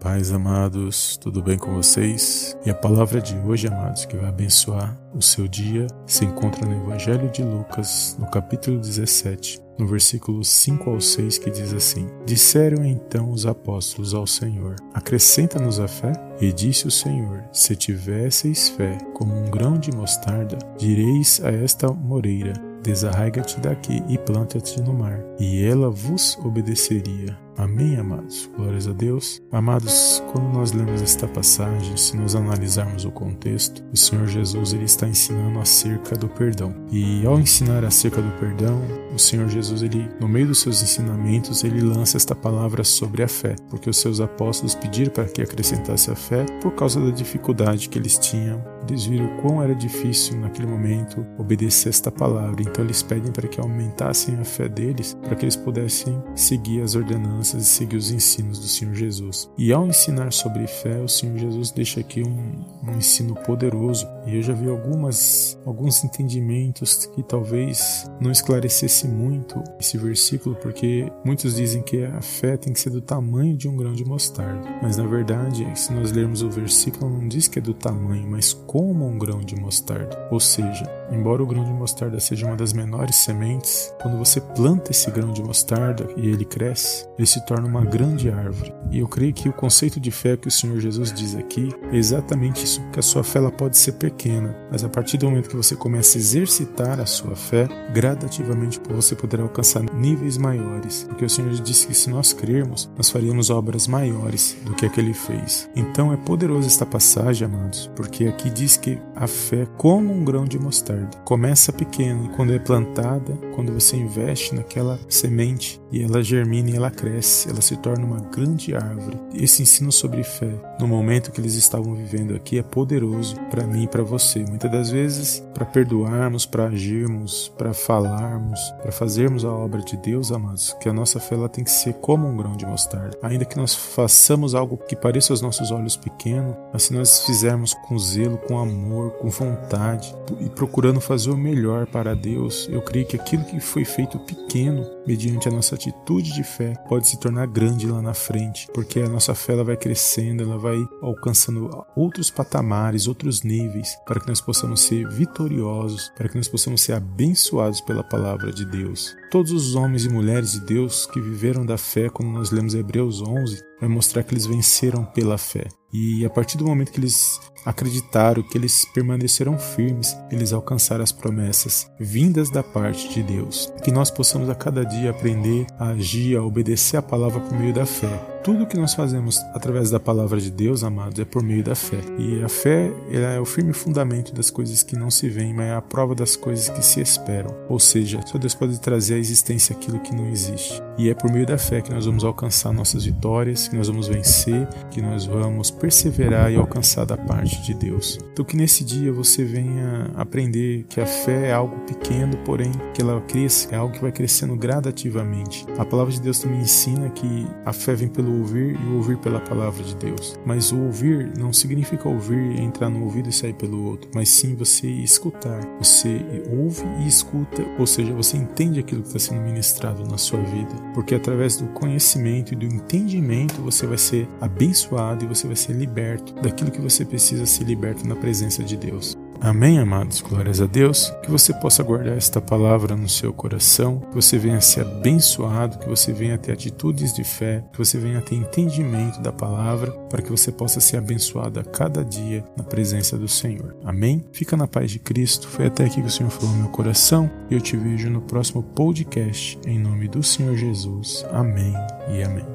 Pais amados, tudo bem com vocês? E a palavra de hoje, amados, que vai abençoar o seu dia, se encontra no Evangelho de Lucas, no capítulo 17, no versículo 5 ao 6, que diz assim: Disseram então os apóstolos ao Senhor: Acrescenta-nos a fé? E disse o Senhor: Se tivesseis fé como um grão de mostarda, direis a esta moreira: Desarraiga-te daqui e planta-te no mar, e ela vos obedeceria. Amém, amados? Glórias a Deus. Amados, quando nós lemos esta passagem, se nós analisarmos o contexto, o Senhor Jesus ele está ensinando acerca do perdão. E ao ensinar acerca do perdão, o Senhor Jesus, ele, no meio dos seus ensinamentos, ele lança esta palavra sobre a fé, porque os seus apóstolos pediram para que acrescentasse a fé por causa da dificuldade que eles tinham. Eles viram quão era difícil naquele momento obedecer esta palavra, então eles pedem para que aumentassem a fé deles, para que eles pudessem seguir as ordenanças e seguir os ensinos do Senhor Jesus. E ao ensinar sobre fé, o Senhor Jesus deixa aqui um, um ensino poderoso. E eu já vi algumas, alguns entendimentos que talvez não esclarecesse muito esse versículo, porque muitos dizem que a fé tem que ser do tamanho de um grão de mostarda. Mas na verdade, se nós lermos o versículo, não diz que é do tamanho, mas como um grão de mostarda. Ou seja, embora o grão de mostarda seja uma das menores sementes, quando você planta esse grão de mostarda e ele cresce, ele se torna uma grande árvore. E eu creio que o conceito de fé que o Senhor Jesus diz aqui é exatamente isso, que a sua fé ela pode ser pequena, mas a partir do momento que você começa a exercitar a sua fé, gradativamente você poderá alcançar níveis maiores, porque o Senhor disse que se nós crermos, nós faríamos obras maiores do que a que ele fez. Então é poderosa esta passagem, amados, porque aqui diz que a fé, como um grão de mostarda, começa pequena e quando é plantada, quando você investe naquela semente e ela germina e ela cresce, ela se torna uma grande árvore. Esse ensino sobre fé, no momento que eles estavam vivendo aqui, é poderoso para mim e para você. Muitas das vezes, para perdoarmos, para agirmos, para falarmos, para fazermos a obra de Deus, amados, que a nossa fé ela tem que ser como um grão de mostarda. Ainda que nós façamos algo que pareça aos nossos olhos pequeno, mas se nós fizermos com zelo, com amor, com vontade e procurando fazer o melhor para Deus, eu creio que aquilo que foi feito pequeno, mediante a nossa atitude de fé, pode se tornar grande lá na frente, porque a nossa fé ela vai crescendo, ela vai alcançando outros patamares, outros níveis, para que nós possamos ser vitoriosos, para que nós possamos ser abençoados pela palavra de Deus. Todos os homens e mulheres de Deus que viveram da fé, quando nós lemos Hebreus 11, vai mostrar que eles venceram pela fé. E a partir do momento que eles acreditaram, que eles permaneceram firmes, eles alcançaram as promessas vindas da parte de Deus. Que nós possamos a cada dia aprender a agir, a obedecer a palavra por meio da fé. Tudo que nós fazemos através da palavra de Deus, amados, é por meio da fé. E a fé é o firme fundamento das coisas que não se veem, mas é a prova das coisas que se esperam. Ou seja, só Deus pode trazer à existência aquilo que não existe. E é por meio da fé que nós vamos alcançar nossas vitórias, que nós vamos vencer, que nós vamos perseverar e alcançar da parte de Deus. Então que nesse dia você venha aprender que a fé é algo pequeno, porém que ela cresça, é algo que vai crescendo gradativamente. A palavra de Deus também ensina que a fé vem pelo ouvir e o ouvir pela palavra de Deus. Mas o ouvir não significa ouvir e entrar no ouvido e sair pelo outro, mas sim você escutar. Você ouve e escuta, ou seja, você entende aquilo que está sendo ministrado na sua vida, porque através do conhecimento e do entendimento você vai ser abençoado e você vai ser liberto daquilo que você precisa ser liberto na presença de Deus. Amém, amados? Glórias a Deus. Que você possa guardar esta palavra no seu coração, que você venha ser abençoado, que você venha ter atitudes de fé, que você venha ter entendimento da palavra, para que você possa ser abençoado a cada dia na presença do Senhor. Amém? Fica na paz de Cristo. Foi até aqui que o Senhor falou no meu coração e eu te vejo no próximo podcast. Em nome do Senhor Jesus. Amém e amém.